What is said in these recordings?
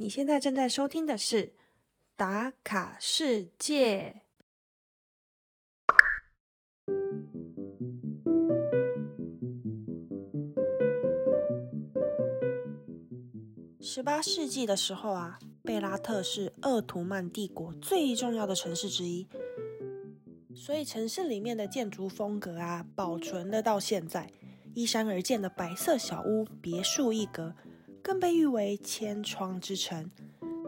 你现在正在收听的是《打卡世界》。十八世纪的时候啊，贝拉特是鄂图曼帝国最重要的城市之一，所以城市里面的建筑风格啊，保存的到现在，依山而建的白色小屋，别树一格，更被誉为千窗之城。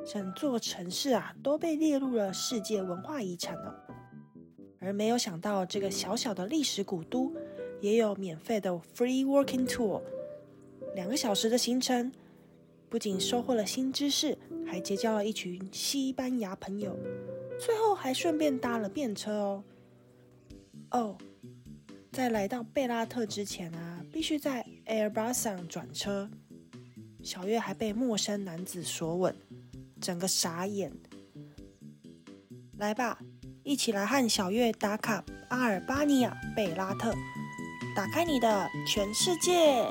整座城市啊，都被列入了世界文化遗产了。而没有想到，这个小小的历史古都，也有免费的 free walking tour，两个小时的行程。不仅收获了新知识，还结交了一群西班牙朋友，最后还顺便搭了便车哦。哦，在来到贝拉特之前啊，必须在 Airbus 上转车。小月还被陌生男子所吻，整个傻眼。来吧，一起来和小月打卡阿尔巴尼亚贝拉特，打开你的全世界。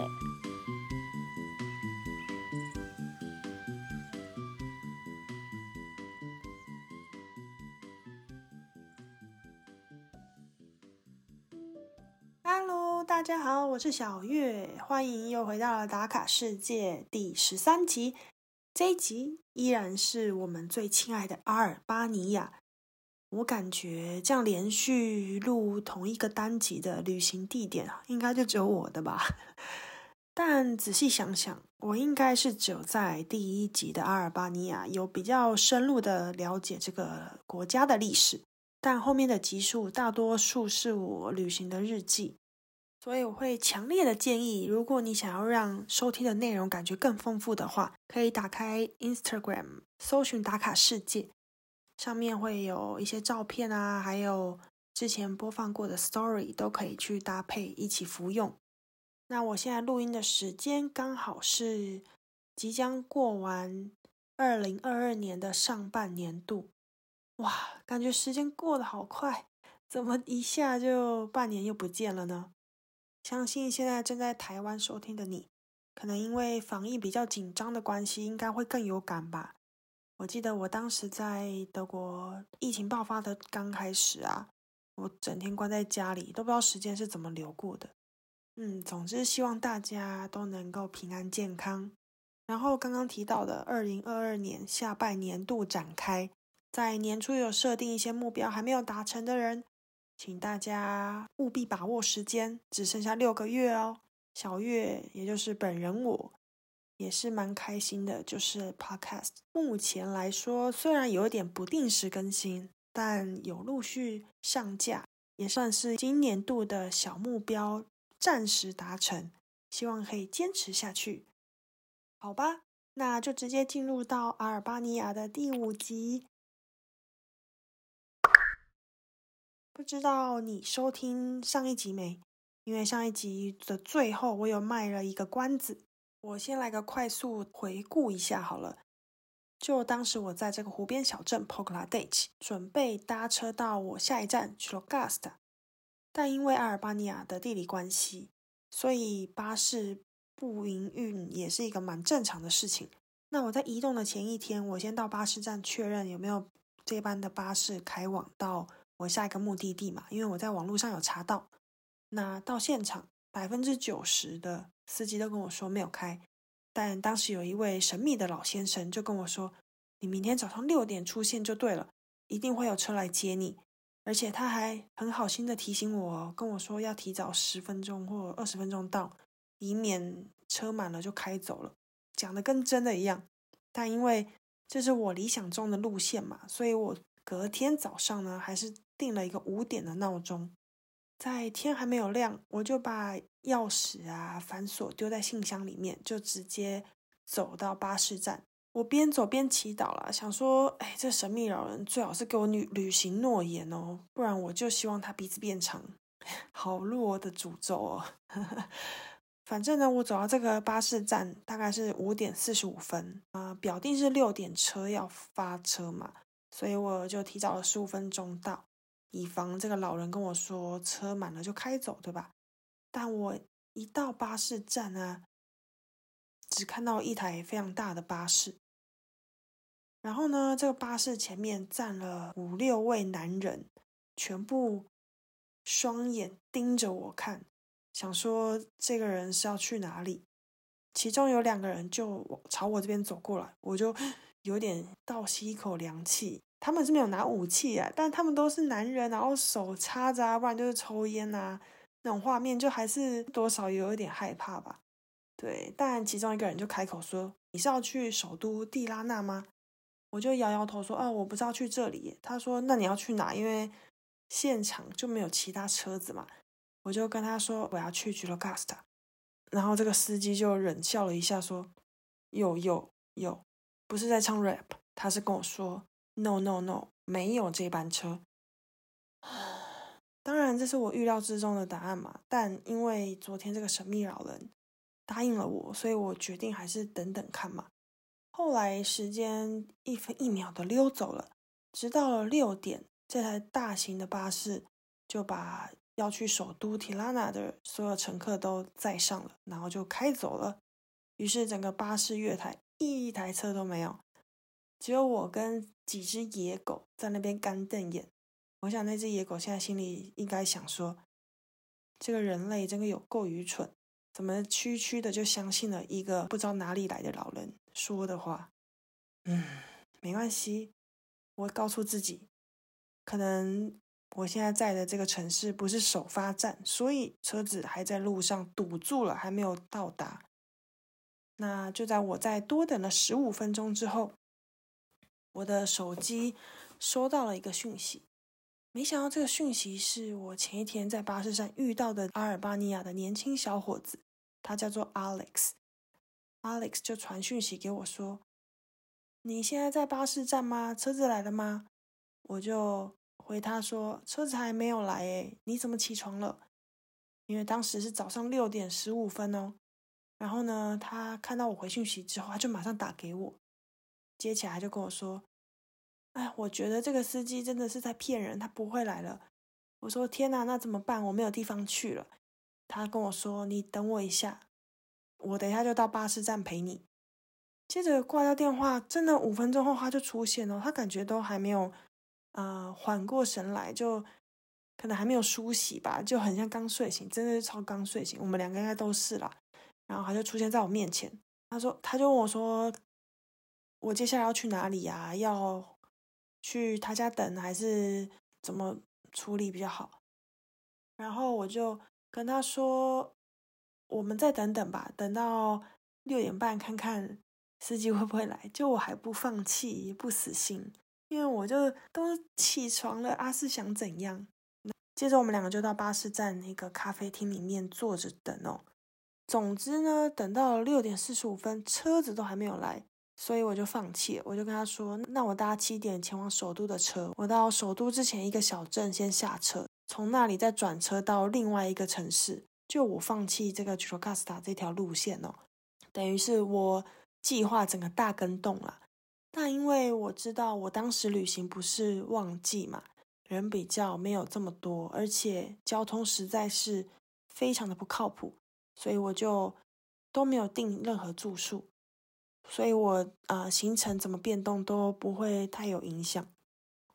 我是小月，欢迎又回到了打卡世界第十三集。这一集依然是我们最亲爱的阿尔巴尼亚。我感觉这样连续录同一个单集的旅行地点，应该就只有我的吧。但仔细想想，我应该是只有在第一集的阿尔巴尼亚有比较深入的了解这个国家的历史，但后面的集数大多数是我旅行的日记。所以我会强烈的建议，如果你想要让收听的内容感觉更丰富的话，可以打开 Instagram 搜寻打卡世界，上面会有一些照片啊，还有之前播放过的 Story 都可以去搭配一起服用。那我现在录音的时间刚好是即将过完二零二二年的上半年度，哇，感觉时间过得好快，怎么一下就半年又不见了呢？相信现在正在台湾收听的你，可能因为防疫比较紧张的关系，应该会更有感吧。我记得我当时在德国疫情爆发的刚开始啊，我整天关在家里，都不知道时间是怎么流过的。嗯，总之希望大家都能够平安健康。然后刚刚提到的二零二二年下半年度展开，在年初有设定一些目标还没有达成的人。请大家务必把握时间，只剩下六个月哦。小月，也就是本人，我也是蛮开心的。就是 Podcast 目前来说，虽然有点不定时更新，但有陆续上架，也算是今年度的小目标暂时达成。希望可以坚持下去，好吧？那就直接进入到阿尔巴尼亚的第五集。不知道你收听上一集没？因为上一集的最后我有卖了一个关子，我先来个快速回顾一下好了。就当时我在这个湖边小镇 p o k l a d a c h 准备搭车到我下一站 c h l o g a s t 但因为阿尔巴尼亚的地理关系，所以巴士不营运也是一个蛮正常的事情。那我在移动的前一天，我先到巴士站确认有没有这班的巴士开往到。我下一个目的地嘛，因为我在网络上有查到，那到现场百分之九十的司机都跟我说没有开，但当时有一位神秘的老先生就跟我说：“你明天早上六点出现就对了，一定会有车来接你。”而且他还很好心的提醒我，跟我说要提早十分钟或二十分钟到，以免车满了就开走了，讲的跟真的一样。但因为这是我理想中的路线嘛，所以我隔天早上呢还是。定了一个五点的闹钟，在天还没有亮，我就把钥匙啊、反锁丢在信箱里面，就直接走到巴士站。我边走边祈祷了，想说：哎，这神秘老人最好是给我履履行诺言哦，不然我就希望他鼻子变长。好弱的诅咒哦！反正呢，我走到这个巴士站大概是五点四十五分啊，表定是六点车要发车嘛，所以我就提早了十五分钟到。以防这个老人跟我说车满了就开走，对吧？但我一到巴士站呢，只看到一台非常大的巴士，然后呢，这个巴士前面站了五六位男人，全部双眼盯着我看，想说这个人是要去哪里。其中有两个人就朝我这边走过来，我就 有点倒吸一口凉气。他们是没有拿武器啊，但他们都是男人，然后手插着啊，不然就是抽烟呐，那种画面就还是多少有一点害怕吧。对，但其中一个人就开口说：“你是要去首都蒂拉纳吗？”我就摇摇头说：“哦，我不是要去这里。”他说：“那你要去哪？因为现场就没有其他车子嘛。”我就跟他说：“我要去 g 罗 l 斯 a 然后这个司机就冷笑了一下，说：“有有有，不是在唱 rap，他是跟我说 no no no，没有这班车。”当然，这是我预料之中的答案嘛。但因为昨天这个神秘老人答应了我，所以我决定还是等等看嘛。后来时间一分一秒的溜走了，直到了六点，这台大型的巴士就把。要去首都提拉纳的所有乘客都载上了，然后就开走了。于是整个巴士月台一台车都没有，只有我跟几只野狗在那边干瞪眼。我想那只野狗现在心里应该想说：这个人类真的有够愚蠢，怎么区区的就相信了一个不知道哪里来的老人说的话？嗯，没关系，我告诉自己，可能。我现在在的这个城市不是首发站，所以车子还在路上堵住了，还没有到达。那就在我在多等了十五分钟之后，我的手机收到了一个讯息。没想到这个讯息是我前一天在巴士站遇到的阿尔巴尼亚的年轻小伙子，他叫做 Alex。Alex 就传讯息给我说：“你现在在巴士站吗？车子来了吗？”我就。回他说车子还没有来诶，你怎么起床了？因为当时是早上六点十五分哦。然后呢，他看到我回讯息之后，他就马上打给我，接起来就跟我说：“哎，我觉得这个司机真的是在骗人，他不会来了。”我说：“天哪，那怎么办？我没有地方去了。”他跟我说：“你等我一下，我等一下就到巴士站陪你。”接着挂掉电话，真的五分钟后他就出现了，他感觉都还没有。呃，缓过神来，就可能还没有梳洗吧，就很像刚睡醒，真的是超刚睡醒。我们两个应该都是啦。然后他就出现在我面前，他说，他就问我说，我接下来要去哪里呀？要去他家等，还是怎么处理比较好？然后我就跟他说，我们再等等吧，等到六点半看看司机会不会来。就我还不放弃，不死心。因为我就都起床了，阿四想怎样？接着我们两个就到巴士站那个咖啡厅里面坐着等哦。总之呢，等到六点四十五分，车子都还没有来，所以我就放弃了。我就跟他说：“那我搭七点前往首都的车，我到首都之前一个小镇先下车，从那里再转车到另外一个城市。就我放弃这个 c h o c a s t a 这条路线哦，等于是我计划整个大跟动了。”但因为我知道我当时旅行不是旺季嘛，人比较没有这么多，而且交通实在是非常的不靠谱，所以我就都没有订任何住宿，所以我呃行程怎么变动都不会太有影响。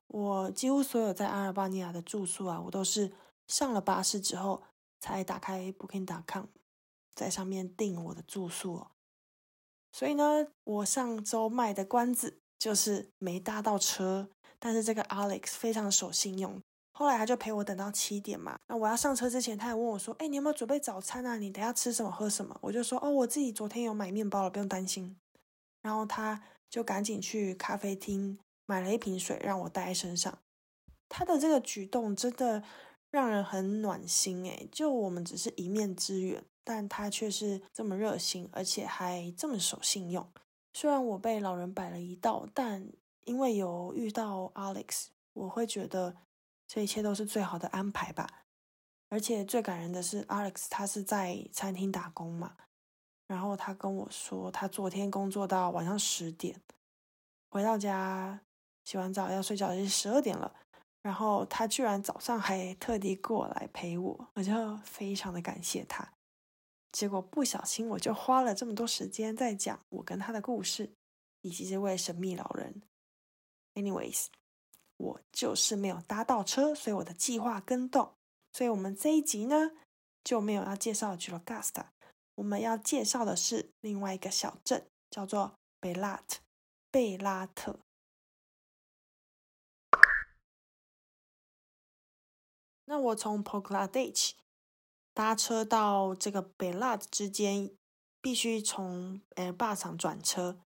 我几乎所有在阿尔巴尼亚的住宿啊，我都是上了巴士之后才打开 Booking.com，在上面订我的住宿哦。所以呢，我上周卖的关子就是没搭到车，但是这个 Alex 非常守信用，后来他就陪我等到七点嘛。那我要上车之前，他还问我说：“哎，你有没有准备早餐啊？你等下吃什么喝什么？”我就说：“哦，我自己昨天有买面包了，不用担心。”然后他就赶紧去咖啡厅买了一瓶水让我带在身上。他的这个举动真的让人很暖心诶，就我们只是一面之缘。但他却是这么热心，而且还这么守信用。虽然我被老人摆了一道，但因为有遇到 Alex，我会觉得这一切都是最好的安排吧。而且最感人的是，Alex 他是在餐厅打工嘛，然后他跟我说，他昨天工作到晚上十点，回到家洗完澡要睡觉已经十二点了，然后他居然早上还特地过来陪我，我就非常的感谢他。结果不小心，我就花了这么多时间在讲我跟他的故事，以及这位神秘老人 Anyways，我就是没有搭到车，所以我的计划跟动。所以我们这一集呢就没有要介绍 g i l g a s t a 我们要介绍的是另外一个小镇，叫做贝拉特。贝拉特。那我从 p o g l a d e c h 搭车到这个贝拉特之间，必须从 Airbus 转车。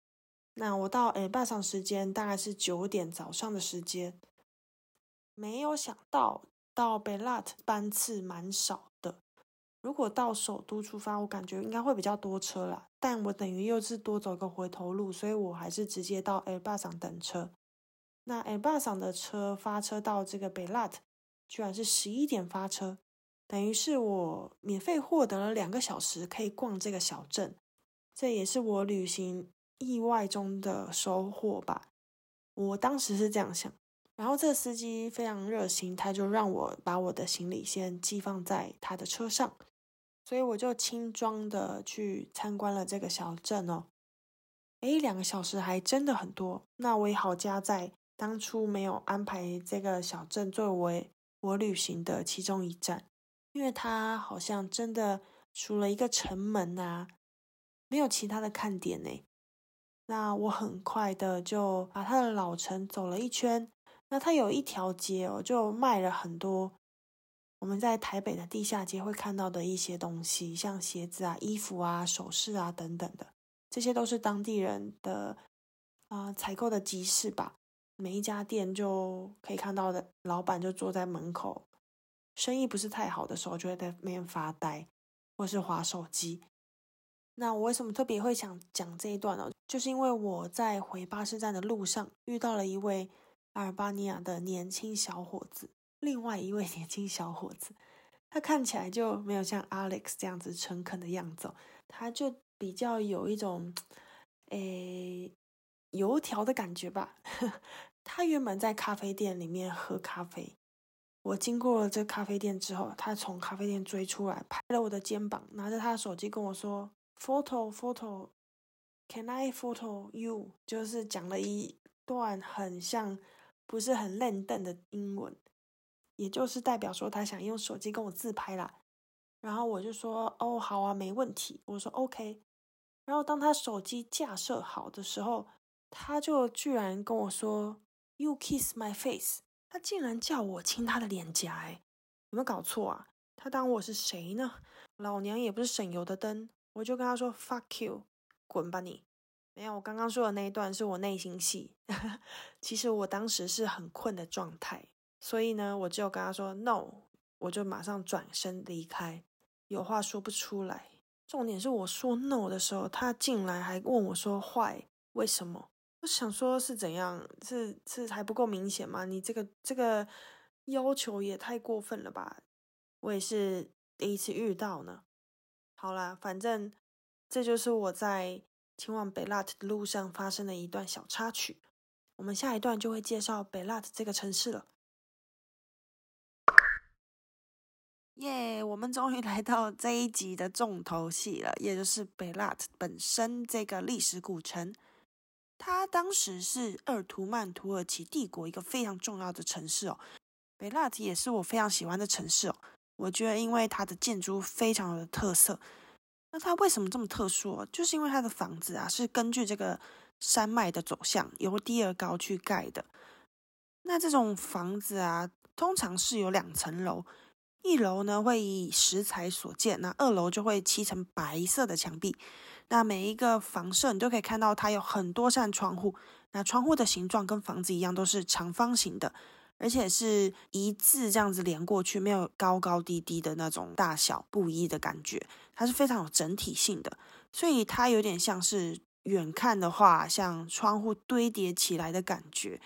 那我到 Airbus 时间大概是九点早上的时间。没有想到到贝拉特班次蛮少的。如果到首都出发，我感觉应该会比较多车啦。但我等于又是多走个回头路，所以我还是直接到 Airbus 上等车。那 Airbus 上的车发车到这个贝拉特。居然是十一点发车，等于是我免费获得了两个小时可以逛这个小镇，这也是我旅行意外中的收获吧。我当时是这样想，然后这司机非常热心，他就让我把我的行李先寄放在他的车上，所以我就轻装的去参观了这个小镇哦。诶，两个小时还真的很多，那我也好加在当初没有安排这个小镇作为。我旅行的其中一站，因为它好像真的除了一个城门啊，没有其他的看点呢。那我很快的就把它的老城走了一圈。那它有一条街哦，就卖了很多我们在台北的地下街会看到的一些东西，像鞋子啊、衣服啊、首饰啊等等的，这些都是当地人的啊采购的集市吧。每一家店就可以看到的老板就坐在门口，生意不是太好的时候，就会在那边发呆或是划手机。那我为什么特别会想讲这一段呢？就是因为我在回巴士站的路上遇到了一位阿尔巴尼亚的年轻小伙子，另外一位年轻小伙子，他看起来就没有像 Alex 这样子诚恳的样子，他就比较有一种诶油条的感觉吧。他原本在咖啡店里面喝咖啡，我经过了这咖啡店之后，他从咖啡店追出来，拍了我的肩膀，拿着他的手机跟我说：“Photo, photo, can I photo you？” 就是讲了一段很像不是很认真的英文，也就是代表说他想用手机跟我自拍啦。然后我就说：“哦，好啊，没问题。”我说：“OK。”然后当他手机架设好的时候，他就居然跟我说。You kiss my face，他竟然叫我亲他的脸颊，哎，有没有搞错啊？他当我是谁呢？老娘也不是省油的灯，我就跟他说 fuck you，滚吧你！没有，我刚刚说的那一段是我内心戏。其实我当时是很困的状态，所以呢，我只有跟他说 no，我就马上转身离开，有话说不出来。重点是我说 no 的时候，他进来还问我说坏，为什么？我想说，是怎样？是是还不够明显吗？你这个这个要求也太过分了吧！我也是第一次遇到呢。好啦，反正这就是我在前往贝拉特的路上发生的一段小插曲。我们下一段就会介绍贝拉特这个城市了。耶！我们终于来到这一集的重头戏了，也就是贝拉特本身这个历史古城。它当时是鄂图曼土耳其帝国一个非常重要的城市哦，贝拉特也是我非常喜欢的城市哦。我觉得因为它的建筑非常有特色，那它为什么这么特殊哦？就是因为它的房子啊是根据这个山脉的走向由低而高去盖的。那这种房子啊，通常是有两层楼，一楼呢会以石材所建，那二楼就会漆成白色的墙壁。那每一个房舍，你都可以看到它有很多扇窗户。那窗户的形状跟房子一样，都是长方形的，而且是一字这样子连过去，没有高高低低的那种大小不一的感觉。它是非常有整体性的，所以它有点像是远看的话，像窗户堆叠起来的感觉。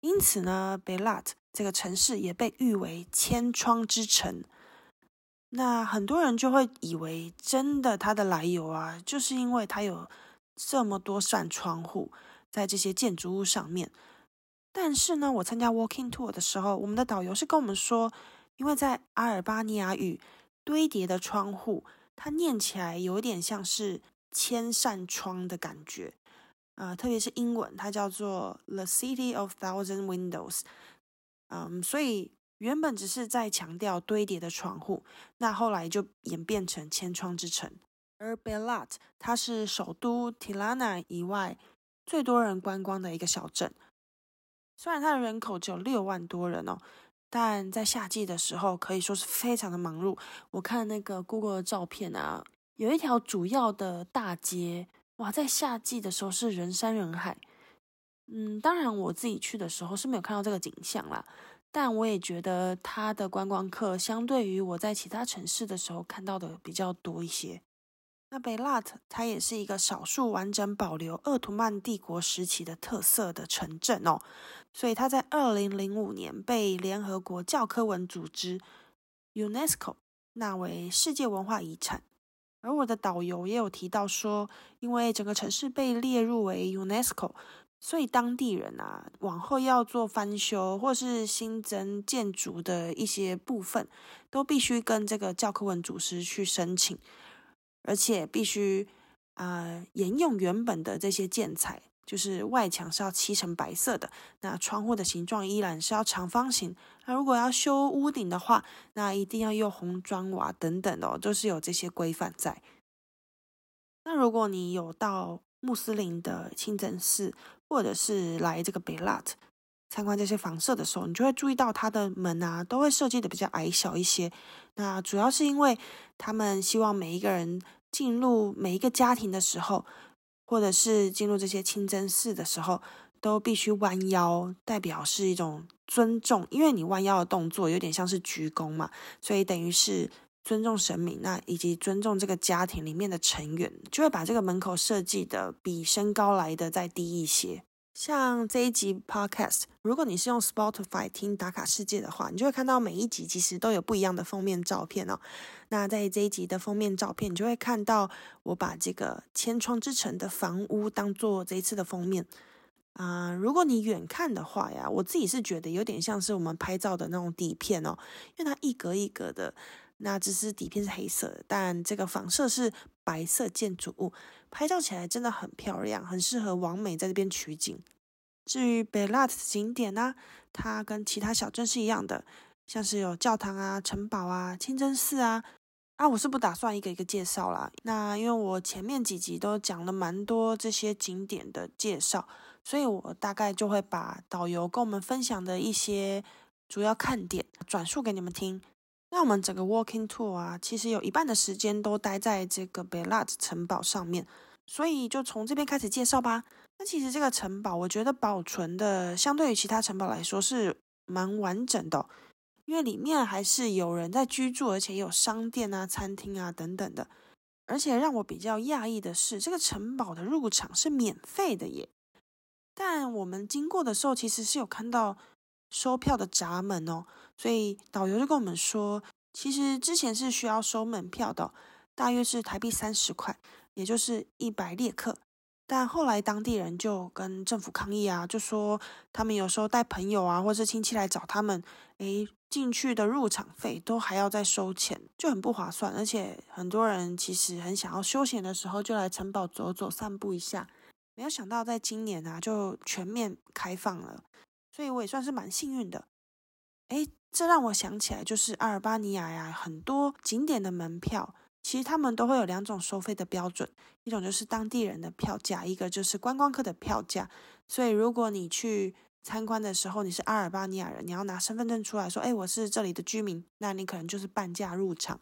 因此呢，，Belat 这个城市也被誉为千窗之城。那很多人就会以为，真的它的来由啊，就是因为它有这么多扇窗户在这些建筑物上面。但是呢，我参加 walking tour 的时候，我们的导游是跟我们说，因为在阿尔巴尼亚语堆叠的窗户，它念起来有点像是千扇窗的感觉。呃，特别是英文，它叫做 The City of Thousand Windows。嗯，所以原本只是在强调堆叠的窗户，那后来就演变成千窗之城。而 Belat 它是首都 Tirana 以外最多人观光的一个小镇。虽然它的人口只有六万多人哦，但在夏季的时候可以说是非常的忙碌。我看那个 Google 的照片啊，有一条主要的大街，哇，在夏季的时候是人山人海。嗯，当然我自己去的时候是没有看到这个景象啦，但我也觉得它的观光客相对于我在其他城市的时候看到的比较多一些。那贝拉特它也是一个少数完整保留鄂图曼帝国时期的特色的城镇哦，所以它在二零零五年被联合国教科文组织 UNESCO 纳为世界文化遗产。而我的导游也有提到说，因为整个城市被列入为 UNESCO。所以当地人啊，往后要做翻修或是新增建筑的一些部分，都必须跟这个教科文组织去申请，而且必须啊沿用原本的这些建材，就是外墙是要漆成白色的，那窗户的形状依然是要长方形。那如果要修屋顶的话，那一定要用红砖瓦等等的，都是有这些规范在。那如果你有到穆斯林的清真寺。或者是来这个贝拉特参观这些房舍的时候，你就会注意到它的门啊，都会设计的比较矮小一些。那主要是因为他们希望每一个人进入每一个家庭的时候，或者是进入这些清真寺的时候，都必须弯腰，代表是一种尊重。因为你弯腰的动作有点像是鞠躬嘛，所以等于是。尊重神明，那以及尊重这个家庭里面的成员，就会把这个门口设计的比身高来的再低一些。像这一集 podcast，如果你是用 Spotify 听打卡世界的话，你就会看到每一集其实都有不一样的封面照片哦。那在这一集的封面照片，你就会看到我把这个千窗之城的房屋当做这一次的封面啊。如果你远看的话呀，我自己是觉得有点像是我们拍照的那种底片哦，因为它一格一格的。那只是底片是黑色的，但这个房舍是白色建筑物，拍照起来真的很漂亮，很适合王美在这边取景。至于贝拉特景点呢，它跟其他小镇是一样的，像是有教堂啊、城堡啊、清真寺啊。啊，我是不打算一个一个介绍啦。那因为我前面几集都讲了蛮多这些景点的介绍，所以我大概就会把导游跟我们分享的一些主要看点转述给你们听。那我们整个 walking tour 啊，其实有一半的时间都待在这个贝拉特城堡上面，所以就从这边开始介绍吧。那其实这个城堡，我觉得保存的相对于其他城堡来说是蛮完整的，因为里面还是有人在居住，而且有商店啊、餐厅啊等等的。而且让我比较讶异的是，这个城堡的入场是免费的耶。但我们经过的时候，其实是有看到。收票的闸门哦，所以导游就跟我们说，其实之前是需要收门票的，大约是台币三十块，也就是一百列克。但后来当地人就跟政府抗议啊，就说他们有时候带朋友啊，或是亲戚来找他们，诶，进去的入场费都还要再收钱，就很不划算。而且很多人其实很想要休闲的时候，就来城堡走走、散步一下。没有想到在今年啊，就全面开放了。所以我也算是蛮幸运的，哎，这让我想起来，就是阿尔巴尼亚呀，很多景点的门票，其实他们都会有两种收费的标准，一种就是当地人的票价，一个就是观光客的票价。所以如果你去参观的时候，你是阿尔巴尼亚人，你要拿身份证出来说，哎，我是这里的居民，那你可能就是半价入场。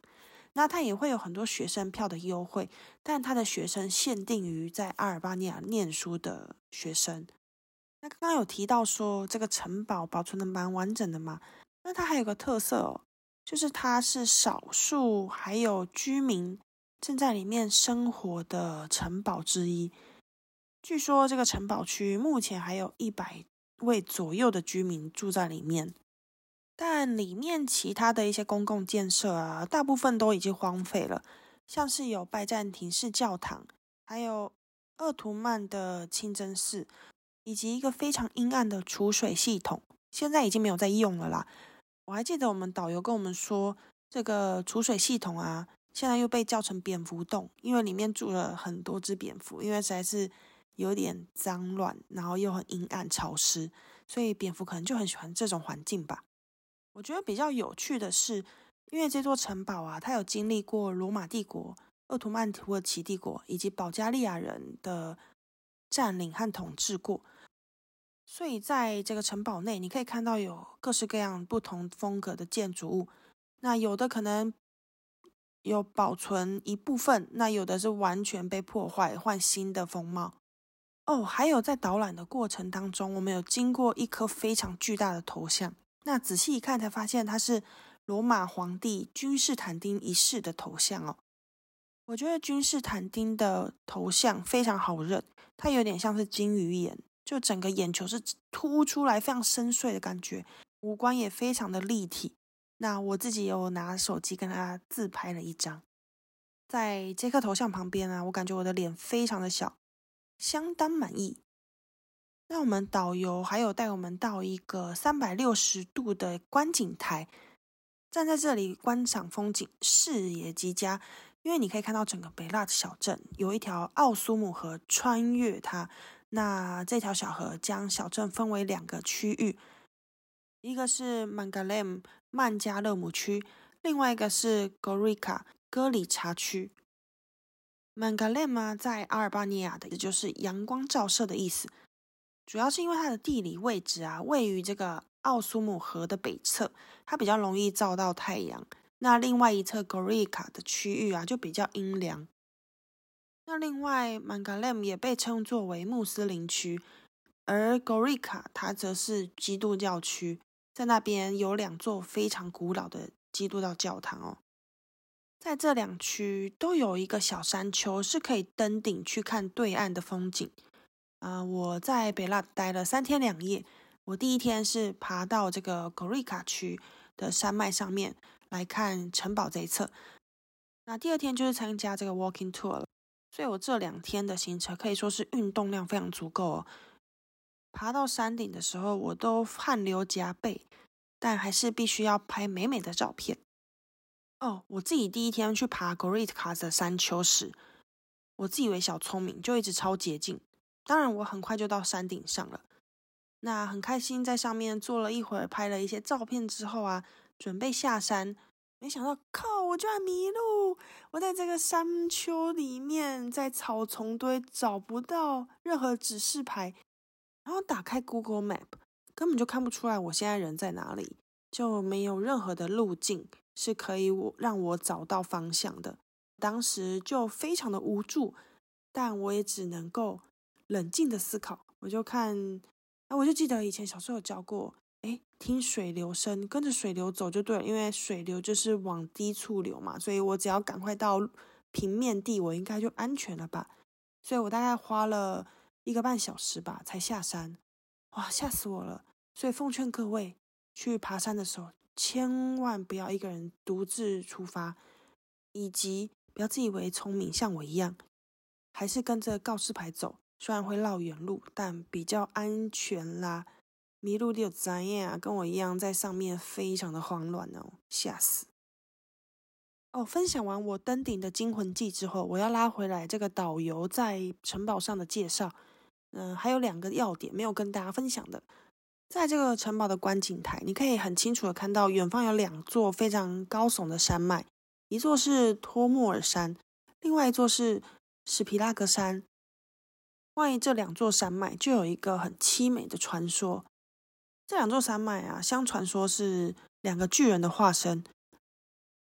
那他也会有很多学生票的优惠，但他的学生限定于在阿尔巴尼亚念书的学生。那刚刚有提到说这个城堡保存的蛮完整的嘛？那它还有个特色哦，就是它是少数还有居民正在里面生活的城堡之一。据说这个城堡区目前还有一百位左右的居民住在里面，但里面其他的一些公共建设啊，大部分都已经荒废了，像是有拜占庭式教堂，还有鄂图曼的清真寺。以及一个非常阴暗的储水系统，现在已经没有在用了啦。我还记得我们导游跟我们说，这个储水系统啊，现在又被叫成蝙蝠洞，因为里面住了很多只蝙蝠，因为实在是有点脏乱，然后又很阴暗潮湿，所以蝙蝠可能就很喜欢这种环境吧。我觉得比较有趣的是，因为这座城堡啊，它有经历过罗马帝国、奥图曼土耳其帝国以及保加利亚人的占领和统治过，所以在这个城堡内，你可以看到有各式各样不同风格的建筑物。那有的可能。有保存一部分，那有的是完全被破坏，换新的风貌。哦，还有在导览的过程当中，我们有经过一颗非常巨大的头像。那仔细一看，才发现它是罗马皇帝君士坦丁一世的头像哦。我觉得君士坦丁的头像非常好认，它有点像是金鱼眼，就整个眼球是凸出来，非常深邃的感觉，五官也非常的立体。那我自己有拿手机跟他自拍了一张，在这颗头像旁边啊，我感觉我的脸非常的小，相当满意。那我们导游还有带我们到一个三百六十度的观景台，站在这里观赏风景，视野极佳。因为你可以看到整个北拉的小镇有一条奥苏姆河穿越它，那这条小河将小镇分为两个区域。一个是曼加勒姆曼加勒姆区，另外一个是 Gorica 戈里查区。曼加勒姆在阿尔巴尼亚的，也就是阳光照射的意思。主要是因为它的地理位置啊，位于这个奥苏姆河的北侧，它比较容易照到太阳。那另外一侧 Gorica 的区域啊，就比较阴凉。那另外曼加勒姆也被称作为穆斯林区，而 Gorica 它则是基督教区。在那边有两座非常古老的基督教教堂哦，在这两区都有一个小山丘，是可以登顶去看对岸的风景。啊，我在北拉待了三天两夜，我第一天是爬到这个 Gorica 区的山脉上面来看城堡这一侧，那第二天就是参加这个 walking tour 了，所以我这两天的行程可以说是运动量非常足够哦。爬到山顶的时候，我都汗流浃背，但还是必须要拍美美的照片。哦，我自己第一天去爬 Great c a s 的山丘时，我自以为小聪明，就一直超捷径。当然，我很快就到山顶上了。那很开心，在上面坐了一会儿，拍了一些照片之后啊，准备下山，没想到靠，我居然迷路！我在这个山丘里面，在草丛堆找不到任何指示牌。然后打开 Google Map，根本就看不出来我现在人在哪里，就没有任何的路径是可以我让我找到方向的。当时就非常的无助，但我也只能够冷静的思考。我就看，啊，我就记得以前小时候有教过，哎，听水流声，跟着水流走就对了，因为水流就是往低处流嘛，所以我只要赶快到平面地，我应该就安全了吧。所以我大概花了。一个半小时吧，才下山，哇，吓死我了！所以奉劝各位去爬山的时候，千万不要一个人独自出发，以及不要自以为聪明，像我一样，还是跟着告示牌走。虽然会绕远路，但比较安全啦。迷路的有怎样啊？跟我一样在上面，非常的慌乱哦，吓死！哦，分享完我登顶的惊魂记之后，我要拉回来这个导游在城堡上的介绍。嗯，还有两个要点没有跟大家分享的，在这个城堡的观景台，你可以很清楚的看到远方有两座非常高耸的山脉，一座是托莫尔山，另外一座是史皮拉格山。关于这两座山脉，就有一个很凄美的传说。这两座山脉啊，相传说是两个巨人的化身，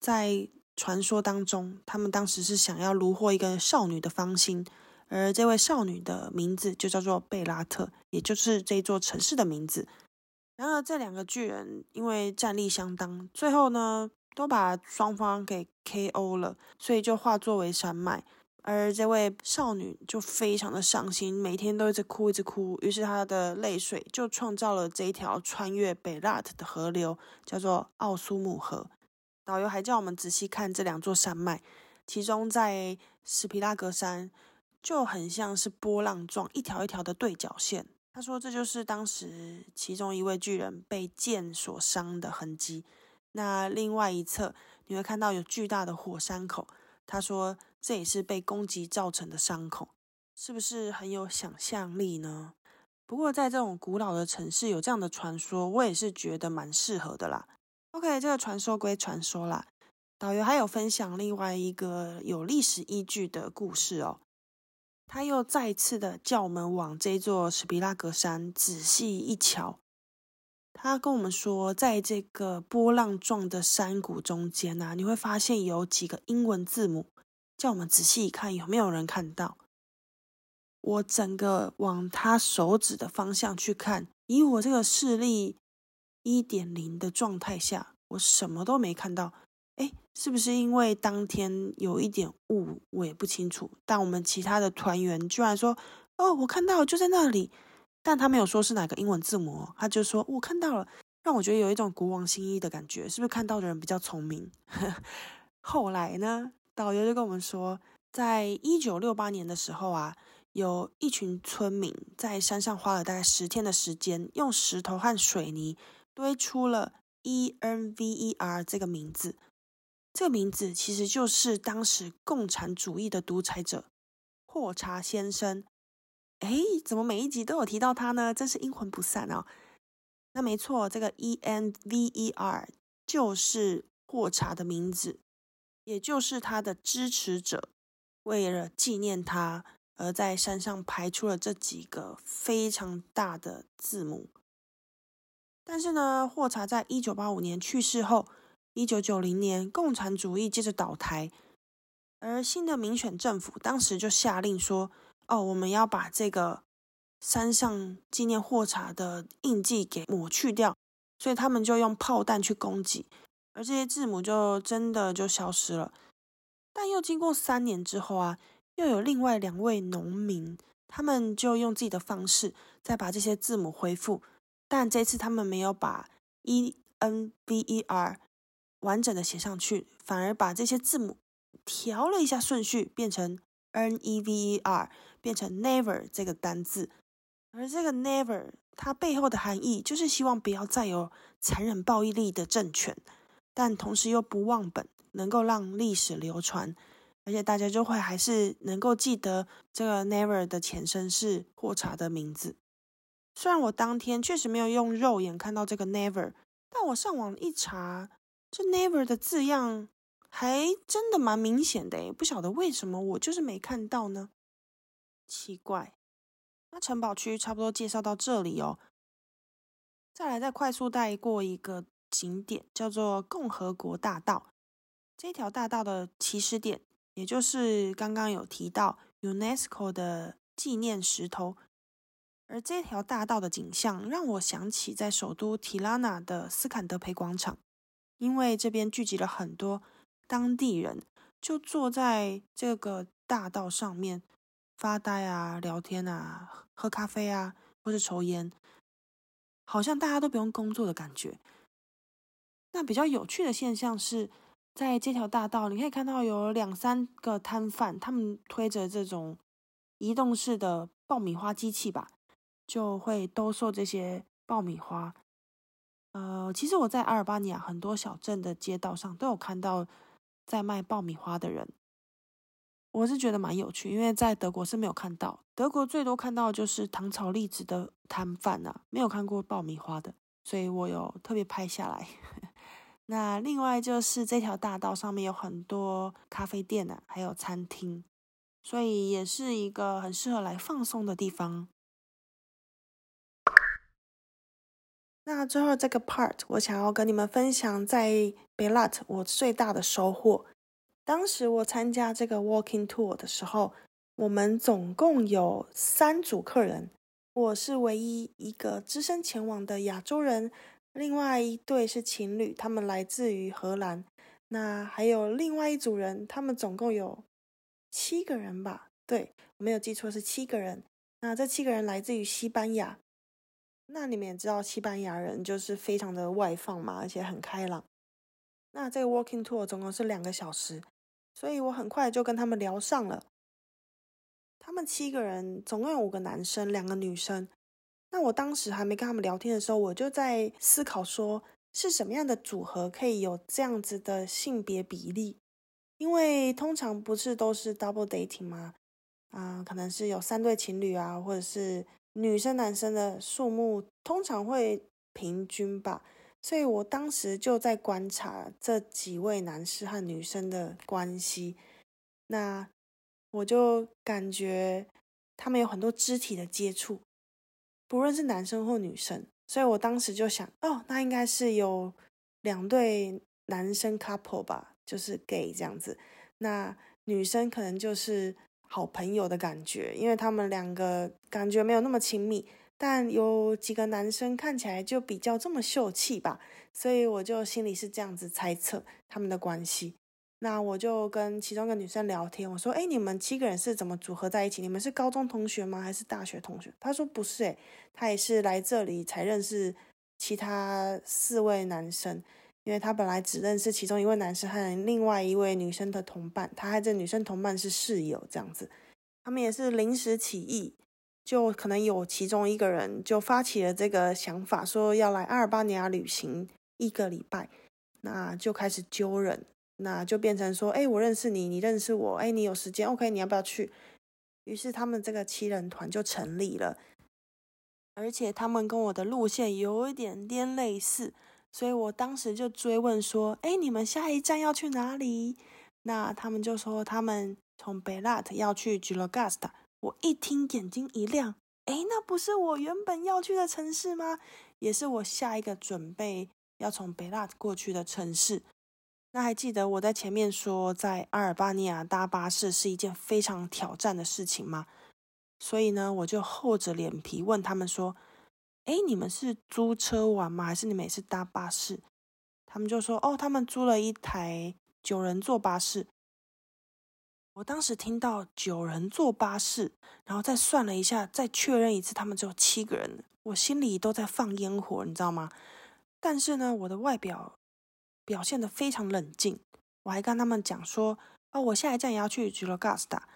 在传说当中，他们当时是想要虏获一个少女的芳心。而这位少女的名字就叫做贝拉特，也就是这座城市的名字。然而，这两个巨人因为战力相当，最后呢都把双方给 K.O. 了，所以就化作为山脉。而这位少女就非常的伤心，每天都一直哭，一直哭。于是她的泪水就创造了这一条穿越北拉特的河流，叫做奥苏姆河。导游还叫我们仔细看这两座山脉，其中在史皮拉格山。就很像是波浪状一条一条的对角线。他说，这就是当时其中一位巨人被剑所伤的痕迹。那另外一侧你会看到有巨大的火山口。他说，这也是被攻击造成的伤口。是不是很有想象力呢？不过在这种古老的城市有这样的传说，我也是觉得蛮适合的啦。OK，这个传说归传说啦，导游还有分享另外一个有历史依据的故事哦。他又再次的叫我们往这座史皮拉格山仔细一瞧。他跟我们说，在这个波浪状的山谷中间啊，你会发现有几个英文字母，叫我们仔细一看，有没有人看到？我整个往他手指的方向去看，以我这个视力一点零的状态下，我什么都没看到。哎，是不是因为当天有一点雾，我也不清楚。但我们其他的团员居然说：“哦，我看到就在那里。”但他没有说是哪个英文字母，他就说我看到了，让我觉得有一种国王新衣的感觉。是不是看到的人比较聪明？后来呢，导游就跟我们说，在一九六八年的时候啊。有一群村民在山上花了大概十天的时间，用石头和水泥堆出了 E N V E R 这个名字。这个名字其实就是当时共产主义的独裁者霍查先生。哎，怎么每一集都有提到他呢？真是阴魂不散哦。那没错，这个 E N V E R 就是霍查的名字，也就是他的支持者为了纪念他。而在山上排出了这几个非常大的字母，但是呢，霍查在一九八五年去世后，一九九零年共产主义接着倒台，而新的民选政府当时就下令说：“哦，我们要把这个山上纪念霍查的印记给抹去掉。”所以他们就用炮弹去攻击，而这些字母就真的就消失了。但又经过三年之后啊。又有另外两位农民，他们就用自己的方式再把这些字母恢复，但这次他们没有把 E N V E R 完整的写上去，反而把这些字母调了一下顺序，变成 N E V E R，变成 Never 这个单字。而这个 Never 它背后的含义就是希望不要再有残忍暴力的政权，但同时又不忘本，能够让历史流传。而且大家就会还是能够记得这个 Never 的前身是霍查的名字。虽然我当天确实没有用肉眼看到这个 Never，但我上网一查，这 Never 的字样还真的蛮明显的诶，不晓得为什么我就是没看到呢？奇怪。那城堡区差不多介绍到这里哦，再来再快速带过一个景点，叫做共和国大道。这条大道的起始点。也就是刚刚有提到 UNESCO 的纪念石头，而这条大道的景象让我想起在首都提拉纳的斯坎德培广场，因为这边聚集了很多当地人，就坐在这个大道上面发呆啊、聊天啊、喝咖啡啊，或者抽烟，好像大家都不用工作的感觉。那比较有趣的现象是。在这条大道，你可以看到有两三个摊贩，他们推着这种移动式的爆米花机器吧，就会兜售这些爆米花。呃，其实我在阿尔巴尼亚很多小镇的街道上都有看到在卖爆米花的人，我是觉得蛮有趣，因为在德国是没有看到，德国最多看到就是糖炒栗子的摊贩啊，没有看过爆米花的，所以我有特别拍下来。那另外就是这条大道上面有很多咖啡店呢，还有餐厅，所以也是一个很适合来放松的地方。那最后这个 part，我想要跟你们分享在 Belat 我最大的收获。当时我参加这个 Walking Tour 的时候，我们总共有三组客人，我是唯一一个只身前往的亚洲人。另外一对是情侣，他们来自于荷兰。那还有另外一组人，他们总共有七个人吧？对我没有记错是七个人。那这七个人来自于西班牙。那你们也知道，西班牙人就是非常的外放嘛，而且很开朗。那这个 walking tour 总共是两个小时，所以我很快就跟他们聊上了。他们七个人，总共有五个男生，两个女生。那我当时还没跟他们聊天的时候，我就在思考说，是什么样的组合可以有这样子的性别比例？因为通常不是都是 double dating 吗？啊，可能是有三对情侣啊，或者是女生男生的数目通常会平均吧。所以我当时就在观察这几位男士和女生的关系，那我就感觉他们有很多肢体的接触，不论是男生或女生。所以我当时就想，哦，那应该是有两对男生 couple 吧，就是 gay 这样子。那女生可能就是好朋友的感觉，因为他们两个感觉没有那么亲密。但有几个男生看起来就比较这么秀气吧，所以我就心里是这样子猜测他们的关系。那我就跟其中一个女生聊天，我说：“哎，你们七个人是怎么组合在一起？你们是高中同学吗？还是大学同学？”她说：“不是，哎，她也是来这里才认识其他四位男生，因为她本来只认识其中一位男生和另外一位女生的同伴，她和这女生同伴是室友这样子。他们也是临时起意。”就可能有其中一个人就发起了这个想法，说要来阿尔巴尼亚旅行一个礼拜，那就开始揪人，那就变成说，哎，我认识你，你认识我，哎，你有时间，OK，你要不要去？于是他们这个七人团就成立了，而且他们跟我的路线有一点点类似，所以我当时就追问说，哎，你们下一站要去哪里？那他们就说他们从贝拉特要去吉罗加斯塔。我一听，眼睛一亮，诶，那不是我原本要去的城市吗？也是我下一个准备要从北拉过去的城市。那还记得我在前面说，在阿尔巴尼亚搭巴士是一件非常挑战的事情吗？所以呢，我就厚着脸皮问他们说：“诶，你们是租车玩吗？还是你们也是搭巴士？”他们就说：“哦，他们租了一台九人座巴士。”我当时听到九人坐巴士，然后再算了一下，再确认一次，他们只有七个人，我心里都在放烟火，你知道吗？但是呢，我的外表表现的非常冷静，我还跟他们讲说，哦，我下一站也要去吉罗加斯塔，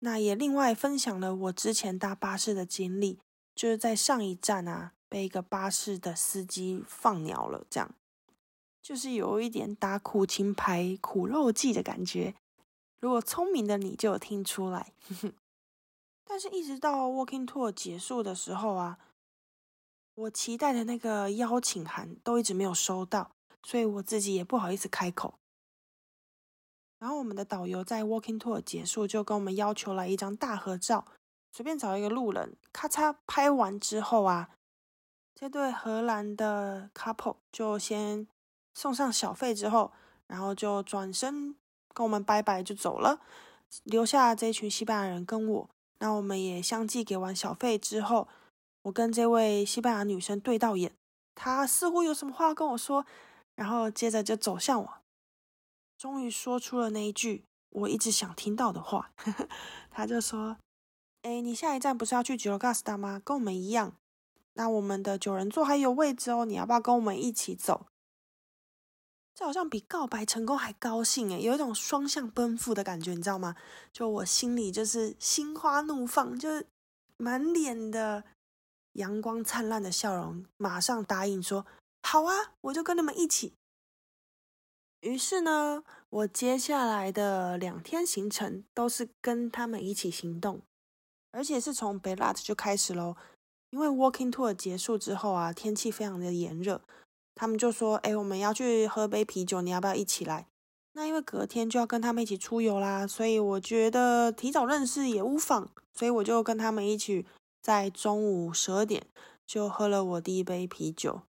那也另外分享了我之前搭巴士的经历，就是在上一站啊，被一个巴士的司机放鸟了，这样，就是有一点打苦情牌苦肉计的感觉。如果聪明的你就有听出来，但是，一直到 Walking Tour 结束的时候啊，我期待的那个邀请函都一直没有收到，所以我自己也不好意思开口。然后，我们的导游在 Walking Tour 结束就跟我们要求来一张大合照，随便找一个路人，咔嚓拍完之后啊，这对荷兰的 couple 就先送上小费之后，然后就转身。跟我们拜拜就走了，留下这群西班牙人跟我。那我们也相继给完小费之后，我跟这位西班牙女生对到眼，她似乎有什么话跟我说，然后接着就走向我，终于说出了那一句我一直想听到的话。他就说：“哎，你下一站不是要去吉罗加斯达吗？跟我们一样，那我们的九人座还有位置哦，你要不要跟我们一起走？”这好像比告白成功还高兴诶，有一种双向奔赴的感觉，你知道吗？就我心里就是心花怒放，就是满脸的阳光灿烂的笑容，马上答应说好啊，我就跟你们一起。于是呢，我接下来的两天行程都是跟他们一起行动，而且是从 b e l a t 就开始喽。因为 Walking Tour 结束之后啊，天气非常的炎热。他们就说：“哎，我们要去喝杯啤酒，你要不要一起来？”那因为隔天就要跟他们一起出游啦，所以我觉得提早认识也无妨，所以我就跟他们一起在中午十二点就喝了我第一杯啤酒。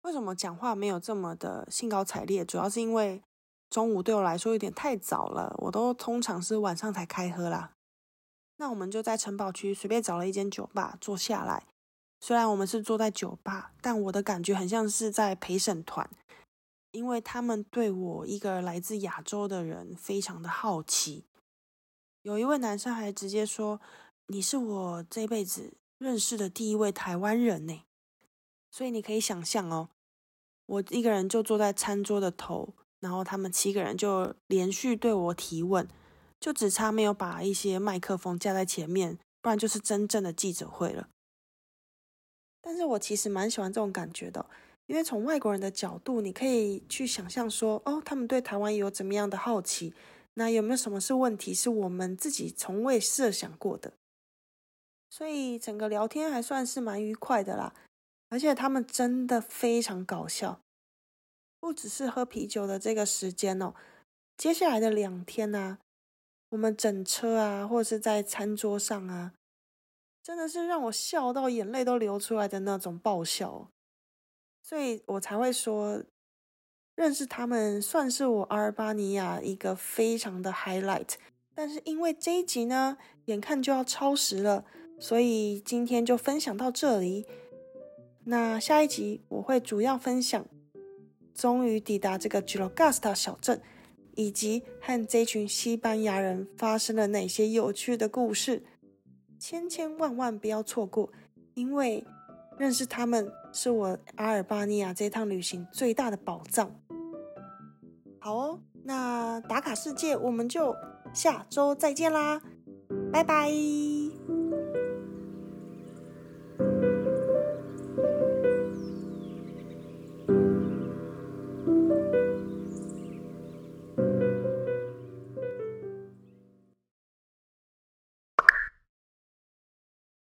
为什么讲话没有这么的兴高采烈？主要是因为中午对我来说有点太早了，我都通常是晚上才开喝啦。那我们就在城堡区随便找了一间酒吧坐下来。虽然我们是坐在酒吧，但我的感觉很像是在陪审团，因为他们对我一个来自亚洲的人非常的好奇。有一位男生还直接说：“你是我这辈子认识的第一位台湾人呢。”所以你可以想象哦，我一个人就坐在餐桌的头，然后他们七个人就连续对我提问，就只差没有把一些麦克风架在前面，不然就是真正的记者会了。但是我其实蛮喜欢这种感觉的，因为从外国人的角度，你可以去想象说，哦，他们对台湾有怎么样的好奇，那有没有什么是问题，是我们自己从未设想过的？所以整个聊天还算是蛮愉快的啦，而且他们真的非常搞笑，不只是喝啤酒的这个时间哦，接下来的两天呢，我们整车啊，或者是在餐桌上啊，真的是让我笑到眼泪都流出来的那种爆笑，所以我才会说。认识他们算是我阿尔巴尼亚一个非常的 highlight，但是因为这一集呢，眼看就要超时了，所以今天就分享到这里。那下一集我会主要分享终于抵达这个 g i l o g a s t a 小镇，以及和这群西班牙人发生了哪些有趣的故事，千千万万不要错过，因为认识他们是我阿尔巴尼亚这趟旅行最大的宝藏。好哦，那打卡世界，我们就下周再见啦，拜拜。